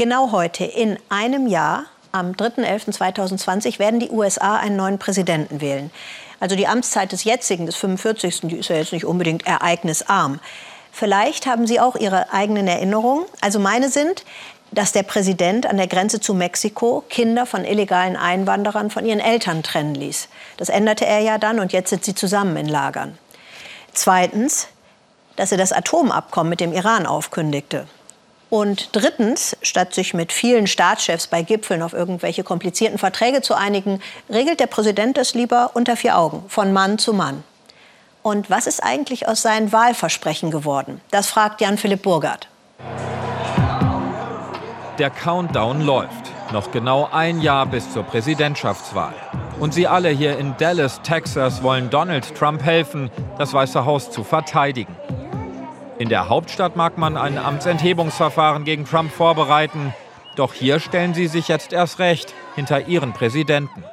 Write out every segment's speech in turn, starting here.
Genau heute, in einem Jahr, am 3.11.2020, werden die USA einen neuen Präsidenten wählen. Also die Amtszeit des jetzigen, des 45. Die ist ja jetzt nicht unbedingt ereignisarm. Vielleicht haben Sie auch Ihre eigenen Erinnerungen. Also meine sind, dass der Präsident an der Grenze zu Mexiko Kinder von illegalen Einwanderern von ihren Eltern trennen ließ. Das änderte er ja dann und jetzt sind sie zusammen in Lagern. Zweitens, dass er das Atomabkommen mit dem Iran aufkündigte. Und drittens, statt sich mit vielen Staatschefs bei Gipfeln auf irgendwelche komplizierten Verträge zu einigen, regelt der Präsident das lieber unter vier Augen, von Mann zu Mann. Und was ist eigentlich aus seinen Wahlversprechen geworden? Das fragt Jan-Philipp Burgert. Der Countdown läuft. Noch genau ein Jahr bis zur Präsidentschaftswahl. Und Sie alle hier in Dallas, Texas, wollen Donald Trump helfen, das Weiße Haus zu verteidigen. In der Hauptstadt mag man ein Amtsenthebungsverfahren gegen Trump vorbereiten. Doch hier stellen sie sich jetzt erst recht hinter ihren Präsidenten.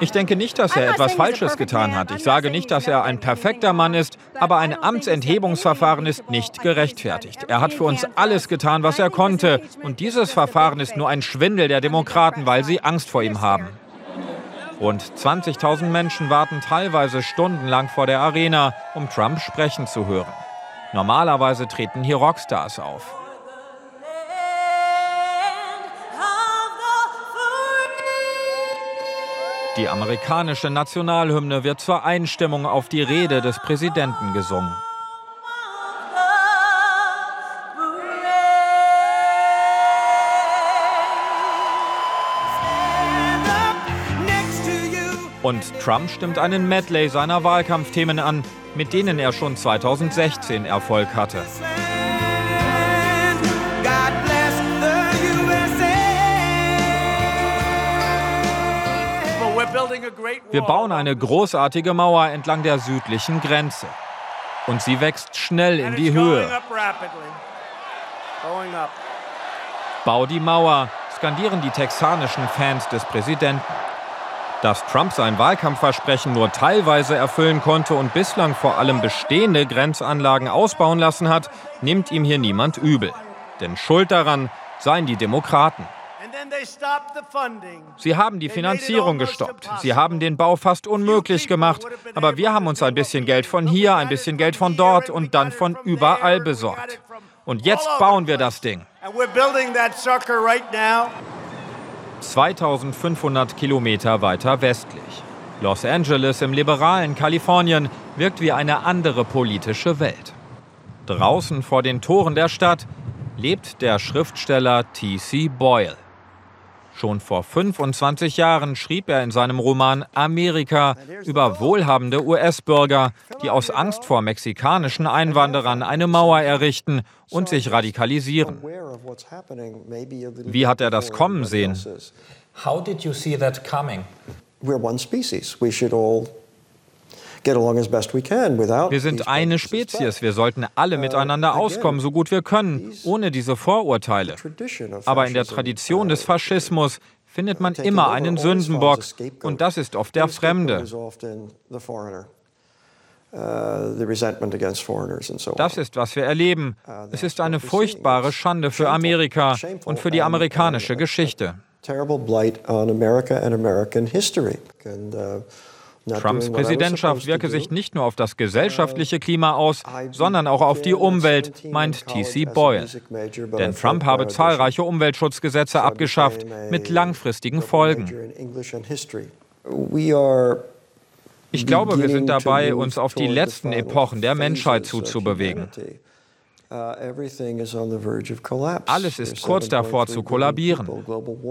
Ich denke nicht, dass er etwas Falsches getan hat. Ich sage nicht, dass er ein perfekter Mann ist, aber ein Amtsenthebungsverfahren ist nicht gerechtfertigt. Er hat für uns alles getan, was er konnte. Und dieses Verfahren ist nur ein Schwindel der Demokraten, weil sie Angst vor ihm haben. Rund 20.000 Menschen warten teilweise stundenlang vor der Arena, um Trump sprechen zu hören. Normalerweise treten hier Rockstars auf. Die amerikanische Nationalhymne wird zur Einstimmung auf die Rede des Präsidenten gesungen. Und Trump stimmt einen Medley seiner Wahlkampfthemen an, mit denen er schon 2016 Erfolg hatte. Wir bauen eine großartige Mauer entlang der südlichen Grenze. Und sie wächst schnell in die Höhe. Bau die Mauer, skandieren die texanischen Fans des Präsidenten. Dass Trump sein Wahlkampfversprechen nur teilweise erfüllen konnte und bislang vor allem bestehende Grenzanlagen ausbauen lassen hat, nimmt ihm hier niemand übel. Denn schuld daran seien die Demokraten. Sie haben die Finanzierung gestoppt. Sie haben den Bau fast unmöglich gemacht. Aber wir haben uns ein bisschen Geld von hier, ein bisschen Geld von dort und dann von überall besorgt. Und jetzt bauen wir das Ding. 2500 Kilometer weiter westlich. Los Angeles im liberalen Kalifornien wirkt wie eine andere politische Welt. Draußen vor den Toren der Stadt lebt der Schriftsteller T.C. Boyle. Schon vor 25 Jahren schrieb er in seinem Roman Amerika über wohlhabende US-Bürger, die aus Angst vor mexikanischen Einwanderern eine Mauer errichten und sich radikalisieren. Wie hat er das kommen sehen? How did you see that coming? We're one species. We should all wir sind eine Spezies. Wir sollten alle uh, miteinander auskommen, so gut wir können, ohne diese Vorurteile. Aber in der Tradition des Faschismus findet man immer einen Sündenbock, und das ist oft der Fremde. Uh, das ist, was wir erleben. Uh, es ist eine furchtbare Schande für Amerika und für die amerikanische Geschichte. Terrible blight on America and American history. And, uh, Trumps Präsidentschaft wirke sich nicht nur auf das gesellschaftliche Klima aus, sondern auch auf die Umwelt, meint T.C. Boyle. Denn Trump habe zahlreiche Umweltschutzgesetze abgeschafft mit langfristigen Folgen. Ich glaube, wir sind dabei, uns auf die letzten Epochen der Menschheit zuzubewegen. Uh, Alles ist kurz davor zu kollabieren.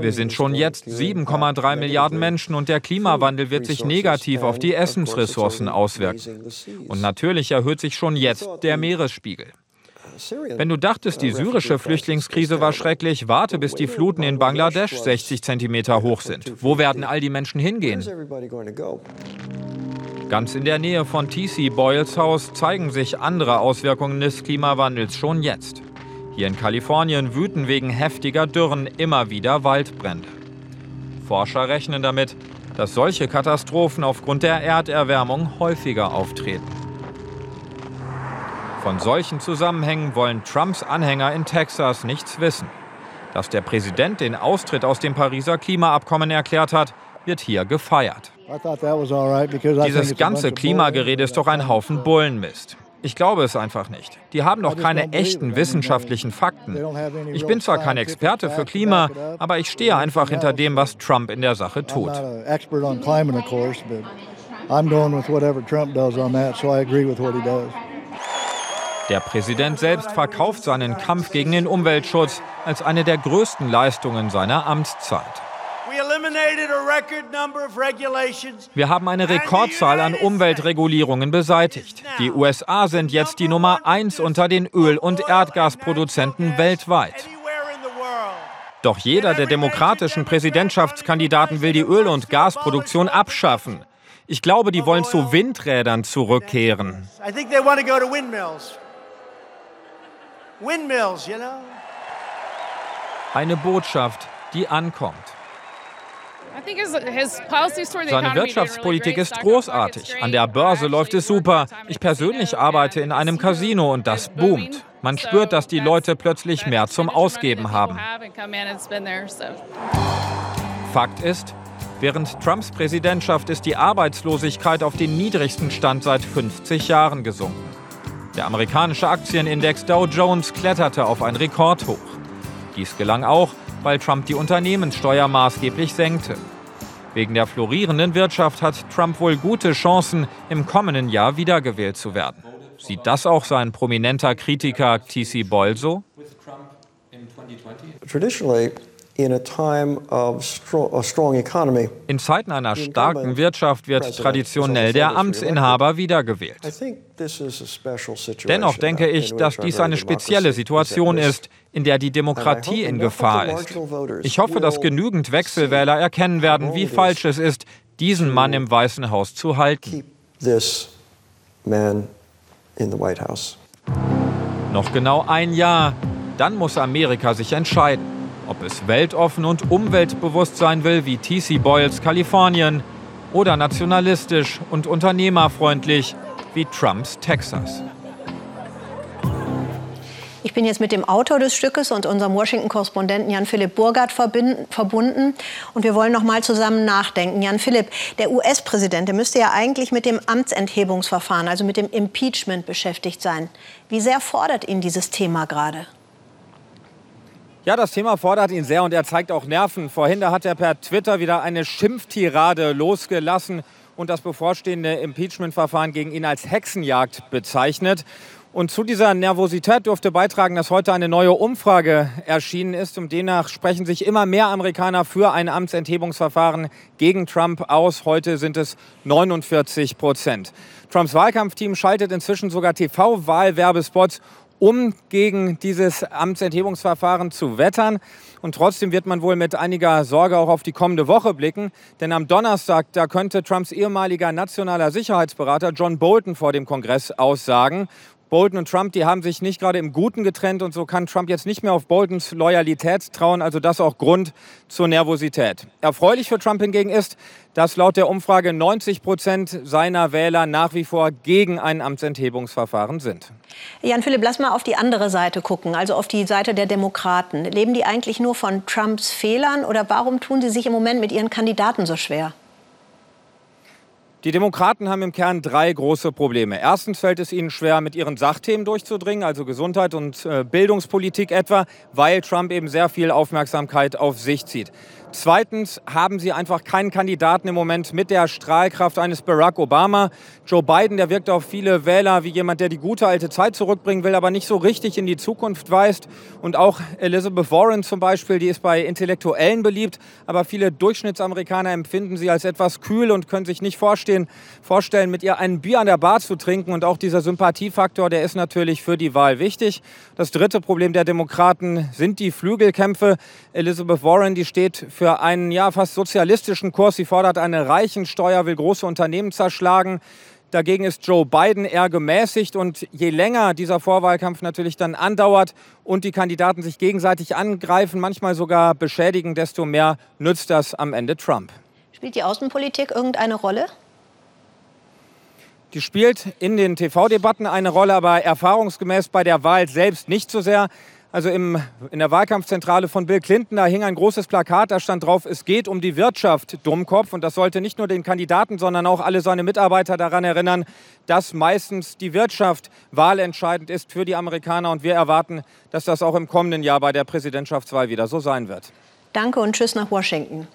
Wir sind schon jetzt 7,3 Milliarden Menschen und der Klimawandel wird sich negativ auf die Essensressourcen auswirken. Und natürlich erhöht sich schon jetzt der Meeresspiegel. Wenn du dachtest, die syrische Flüchtlingskrise war schrecklich, warte, bis die Fluten in Bangladesch 60 Zentimeter hoch sind. Wo werden all die Menschen hingehen? Ganz in der Nähe von T.C. Boyles Haus zeigen sich andere Auswirkungen des Klimawandels schon jetzt. Hier in Kalifornien wüten wegen heftiger Dürren immer wieder Waldbrände. Forscher rechnen damit, dass solche Katastrophen aufgrund der Erderwärmung häufiger auftreten. Von solchen Zusammenhängen wollen Trumps Anhänger in Texas nichts wissen. Dass der Präsident den Austritt aus dem Pariser Klimaabkommen erklärt hat, wird hier gefeiert. Dieses ganze Klimagerede ist doch ein Haufen Bullenmist. Ich glaube es einfach nicht. Die haben doch keine echten wissenschaftlichen Fakten. Ich bin zwar kein Experte für Klima, aber ich stehe einfach hinter dem, was Trump in der Sache tut. Der Präsident selbst verkauft seinen Kampf gegen den Umweltschutz als eine der größten Leistungen seiner Amtszeit. Wir haben eine Rekordzahl an Umweltregulierungen beseitigt. Die USA sind jetzt die Nummer eins unter den Öl- und Erdgasproduzenten weltweit. Doch jeder der demokratischen Präsidentschaftskandidaten will die Öl- und Gasproduktion abschaffen. Ich glaube, die wollen zu Windrädern zurückkehren. Eine Botschaft, die ankommt. Seine Wirtschaftspolitik ist großartig. An der Börse läuft es super. Ich persönlich arbeite in einem Casino und das boomt. Man spürt, dass die Leute plötzlich mehr zum Ausgeben haben. Fakt ist, während Trumps Präsidentschaft ist die Arbeitslosigkeit auf den niedrigsten Stand seit 50 Jahren gesunken. Der amerikanische Aktienindex Dow Jones kletterte auf ein Rekordhoch. Dies gelang auch, weil Trump die Unternehmenssteuer maßgeblich senkte. Wegen der florierenden Wirtschaft hat Trump wohl gute Chancen, im kommenden Jahr wiedergewählt zu werden. Sieht das auch sein prominenter Kritiker T.C. Boyle so? In Zeiten einer starken Wirtschaft wird traditionell der Amtsinhaber wiedergewählt. Dennoch denke ich, dass dies eine spezielle Situation ist, in der die Demokratie in Gefahr ist. Ich hoffe, dass genügend Wechselwähler erkennen werden, wie falsch es ist, diesen Mann im Weißen Haus zu halten. Noch genau ein Jahr, dann muss Amerika sich entscheiden ob es weltoffen und umweltbewusst sein will wie TC Boyles Kalifornien oder nationalistisch und unternehmerfreundlich wie Trumps Texas. Ich bin jetzt mit dem Autor des Stückes und unserem Washington-Korrespondenten Jan-Philipp Burgard verbunden. Und wir wollen noch mal zusammen nachdenken. Jan-Philipp, der US-Präsident müsste ja eigentlich mit dem Amtsenthebungsverfahren, also mit dem Impeachment beschäftigt sein. Wie sehr fordert ihn dieses Thema gerade? Ja, das Thema fordert ihn sehr und er zeigt auch Nerven. Vorhin da hat er per Twitter wieder eine Schimpftirade losgelassen und das bevorstehende Impeachment-Verfahren gegen ihn als Hexenjagd bezeichnet. Und zu dieser Nervosität durfte beitragen, dass heute eine neue Umfrage erschienen ist. Und demnach sprechen sich immer mehr Amerikaner für ein Amtsenthebungsverfahren gegen Trump aus. Heute sind es 49 Prozent. Trumps Wahlkampfteam schaltet inzwischen sogar TV-Wahlwerbespots um gegen dieses Amtsenthebungsverfahren zu wettern. Und trotzdem wird man wohl mit einiger Sorge auch auf die kommende Woche blicken. Denn am Donnerstag, da könnte Trumps ehemaliger nationaler Sicherheitsberater John Bolton vor dem Kongress aussagen. Bolton und Trump, die haben sich nicht gerade im Guten getrennt und so kann Trump jetzt nicht mehr auf Boltons Loyalität trauen, also das auch Grund zur Nervosität. Erfreulich für Trump hingegen ist, dass laut der Umfrage 90 Prozent seiner Wähler nach wie vor gegen ein Amtsenthebungsverfahren sind. Jan Philipp, lass mal auf die andere Seite gucken, also auf die Seite der Demokraten. Leben die eigentlich nur von Trumps Fehlern oder warum tun sie sich im Moment mit ihren Kandidaten so schwer? Die Demokraten haben im Kern drei große Probleme. Erstens fällt es ihnen schwer, mit ihren Sachthemen durchzudringen, also Gesundheit und äh, Bildungspolitik etwa, weil Trump eben sehr viel Aufmerksamkeit auf sich zieht. Zweitens haben sie einfach keinen Kandidaten im Moment mit der Strahlkraft eines Barack Obama. Joe Biden, der wirkt auf viele Wähler wie jemand, der die gute alte Zeit zurückbringen will, aber nicht so richtig in die Zukunft weist. Und auch Elizabeth Warren zum Beispiel, die ist bei Intellektuellen beliebt, aber viele Durchschnittsamerikaner empfinden sie als etwas kühl und können sich nicht vorstellen, vorstellen, mit ihr ein Bier an der Bar zu trinken. Und auch dieser Sympathiefaktor, der ist natürlich für die Wahl wichtig. Das dritte Problem der Demokraten sind die Flügelkämpfe. Elizabeth Warren, die steht für für einen ja, fast sozialistischen Kurs. Sie fordert eine Reichensteuer, will große Unternehmen zerschlagen. Dagegen ist Joe Biden eher gemäßigt und je länger dieser Vorwahlkampf natürlich dann andauert und die Kandidaten sich gegenseitig angreifen, manchmal sogar beschädigen, desto mehr nützt das am Ende Trump. Spielt die Außenpolitik irgendeine Rolle? Die spielt in den TV-Debatten eine Rolle, aber erfahrungsgemäß bei der Wahl selbst nicht so sehr. Also im, in der Wahlkampfzentrale von Bill Clinton, da hing ein großes Plakat, da stand drauf, es geht um die Wirtschaft, Dummkopf. Und das sollte nicht nur den Kandidaten, sondern auch alle seine Mitarbeiter daran erinnern, dass meistens die Wirtschaft wahlentscheidend ist für die Amerikaner. Und wir erwarten, dass das auch im kommenden Jahr bei der Präsidentschaftswahl wieder so sein wird. Danke und tschüss nach Washington.